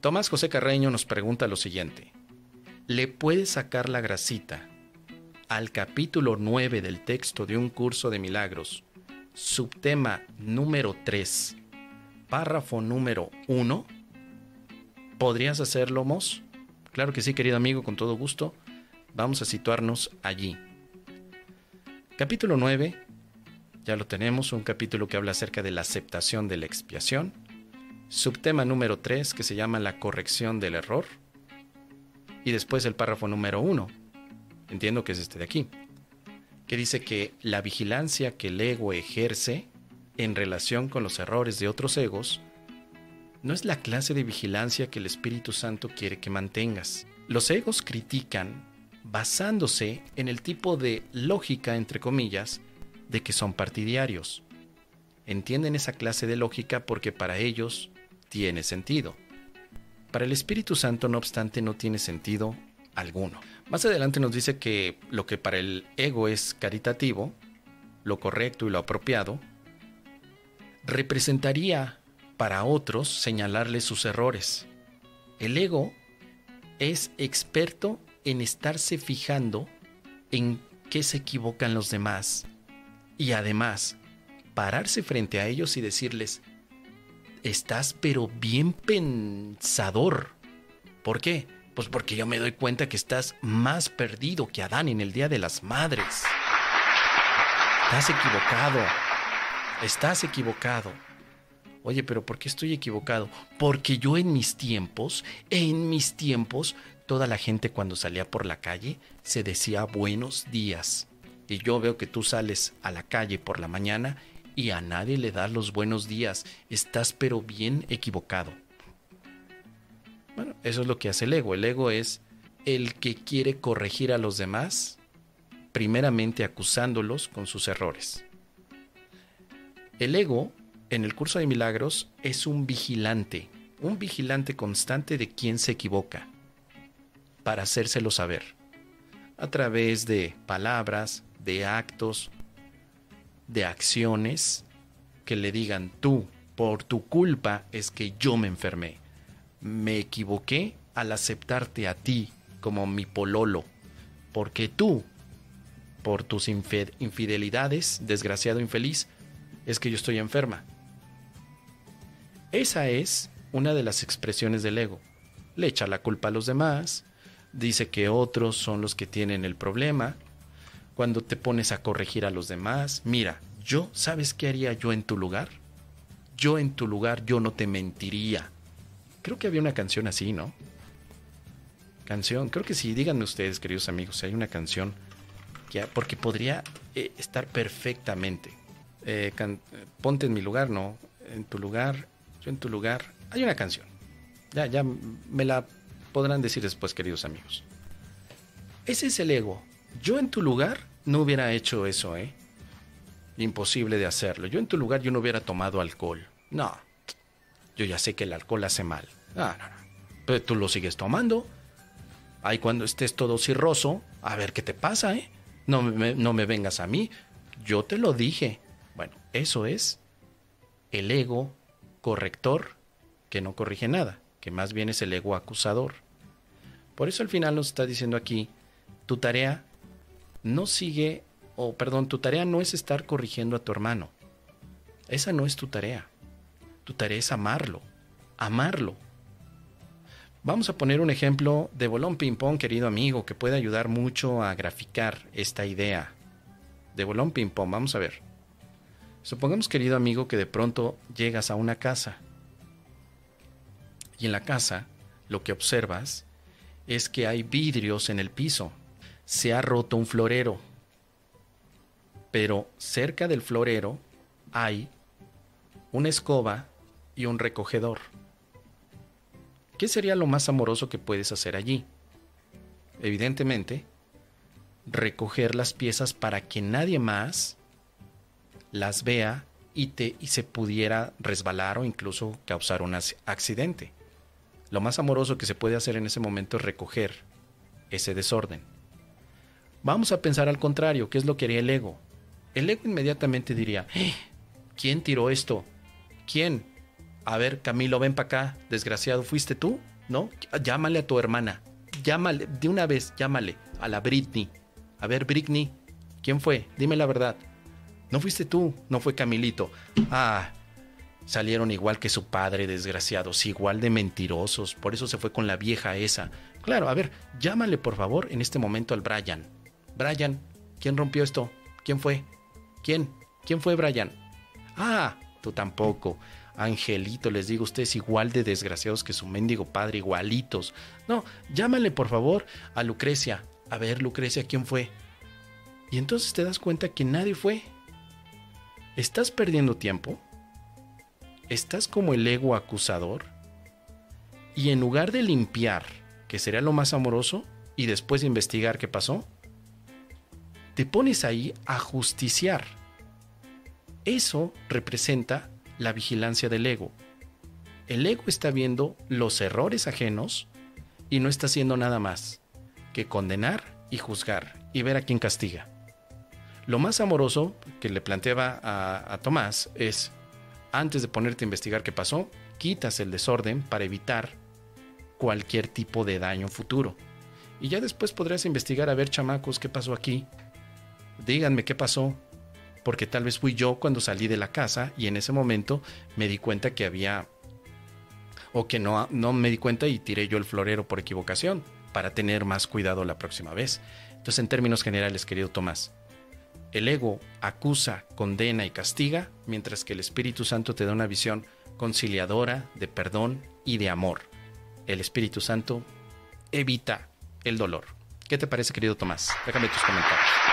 Tomás José Carreño nos pregunta lo siguiente. ¿Le puede sacar la grasita al capítulo 9 del texto de un curso de milagros, subtema número 3, párrafo número 1? ¿Podrías hacerlo, Mos? Claro que sí, querido amigo, con todo gusto. Vamos a situarnos allí. Capítulo 9, ya lo tenemos, un capítulo que habla acerca de la aceptación de la expiación. Subtema número 3, que se llama la corrección del error. Y después el párrafo número 1, entiendo que es este de aquí, que dice que la vigilancia que el ego ejerce en relación con los errores de otros egos no es la clase de vigilancia que el Espíritu Santo quiere que mantengas. Los egos critican basándose en el tipo de lógica, entre comillas, de que son partidarios. Entienden esa clase de lógica porque para ellos tiene sentido. Para el Espíritu Santo, no obstante, no tiene sentido alguno. Más adelante nos dice que lo que para el ego es caritativo, lo correcto y lo apropiado, representaría para otros señalarles sus errores. El ego es experto en estarse fijando en qué se equivocan los demás y además pararse frente a ellos y decirles, estás pero bien pensador. ¿Por qué? Pues porque yo me doy cuenta que estás más perdido que Adán en el Día de las Madres. Estás equivocado. Estás equivocado. Oye, pero ¿por qué estoy equivocado? Porque yo en mis tiempos, en mis tiempos, toda la gente cuando salía por la calle se decía buenos días. Y yo veo que tú sales a la calle por la mañana y a nadie le das los buenos días. Estás pero bien equivocado. Bueno, eso es lo que hace el ego. El ego es el que quiere corregir a los demás, primeramente acusándolos con sus errores. El ego en el curso de milagros es un vigilante, un vigilante constante de quien se equivoca, para hacérselo saber, a través de palabras, de actos, de acciones que le digan tú, por tu culpa es que yo me enfermé. Me equivoqué al aceptarte a ti como mi pololo, porque tú, por tus infidelidades, desgraciado infeliz, es que yo estoy enferma. Esa es una de las expresiones del ego. Le echa la culpa a los demás, dice que otros son los que tienen el problema. Cuando te pones a corregir a los demás, mira, yo, ¿sabes qué haría yo en tu lugar? Yo en tu lugar, yo no te mentiría. Creo que había una canción así, ¿no? Canción, creo que sí, díganme ustedes, queridos amigos, si hay una canción que, porque podría eh, estar perfectamente. Eh, ponte en mi lugar, no, en tu lugar, yo en tu lugar. Hay una canción. Ya, ya me la podrán decir después, queridos amigos. Ese es el ego. Yo en tu lugar no hubiera hecho eso, ¿eh? Imposible de hacerlo. Yo en tu lugar yo no hubiera tomado alcohol. No. Yo ya sé que el alcohol hace mal. No, no, no. Pero tú lo sigues tomando. Ahí cuando estés todo cirroso, a ver qué te pasa, ¿eh? No me, no me vengas a mí. Yo te lo dije. Bueno, eso es el ego corrector que no corrige nada, que más bien es el ego acusador. Por eso al final nos está diciendo aquí, tu tarea no sigue, o perdón, tu tarea no es estar corrigiendo a tu hermano. Esa no es tu tarea. Tu tarea es amarlo, amarlo. Vamos a poner un ejemplo de bolón ping-pong, querido amigo, que puede ayudar mucho a graficar esta idea. De bolón ping-pong, vamos a ver. Supongamos, querido amigo, que de pronto llegas a una casa y en la casa lo que observas es que hay vidrios en el piso. Se ha roto un florero, pero cerca del florero hay una escoba y un recogedor. ¿Qué sería lo más amoroso que puedes hacer allí? Evidentemente, recoger las piezas para que nadie más las vea y, te, y se pudiera resbalar o incluso causar un accidente. Lo más amoroso que se puede hacer en ese momento es recoger ese desorden. Vamos a pensar al contrario, ¿qué es lo que haría el ego? El ego inmediatamente diría, ¡Eh! ¿quién tiró esto? ¿Quién? A ver, Camilo, ven para acá, desgraciado, ¿fuiste tú? ¿No? Llámale a tu hermana. Llámale, de una vez, llámale a la Britney. A ver, Britney, ¿quién fue? Dime la verdad. No fuiste tú, no fue Camilito. Ah, salieron igual que su padre, desgraciados, igual de mentirosos. Por eso se fue con la vieja esa. Claro, a ver, llámale por favor en este momento al Brian. Brian, ¿quién rompió esto? ¿Quién fue? ¿Quién? ¿Quién fue Brian? Ah, tú tampoco. Angelito, les digo, ustedes igual de desgraciados que su mendigo padre, igualitos. No, llámale por favor a Lucrecia. A ver, Lucrecia, ¿quién fue? Y entonces te das cuenta que nadie fue. ¿Estás perdiendo tiempo? ¿Estás como el ego acusador? Y en lugar de limpiar, que sería lo más amoroso, y después investigar qué pasó, te pones ahí a justiciar. Eso representa la vigilancia del ego. El ego está viendo los errores ajenos y no está haciendo nada más que condenar y juzgar y ver a quién castiga. Lo más amoroso que le planteaba a, Tomás es, antes de ponerte a investigar qué pasó, quitas el desorden para evitar cualquier tipo de daño futuro. Y ya después podrás investigar a ver, chamacos, qué pasó aquí. Díganme qué pasó, porque tal vez fui yo cuando salí de la casa y en ese momento me di cuenta que había o que no, no me di cuenta y tiré yo el florero por equivocación para tener más cuidado la próxima vez. Entonces, en términos generales, querido Tomás, el ego acusa, condena y castiga, mientras que el Espíritu Santo te da una visión conciliadora, de perdón y de amor. El Espíritu Santo evita el dolor. ¿Qué te parece, querido Tomás? Déjame tus comentarios.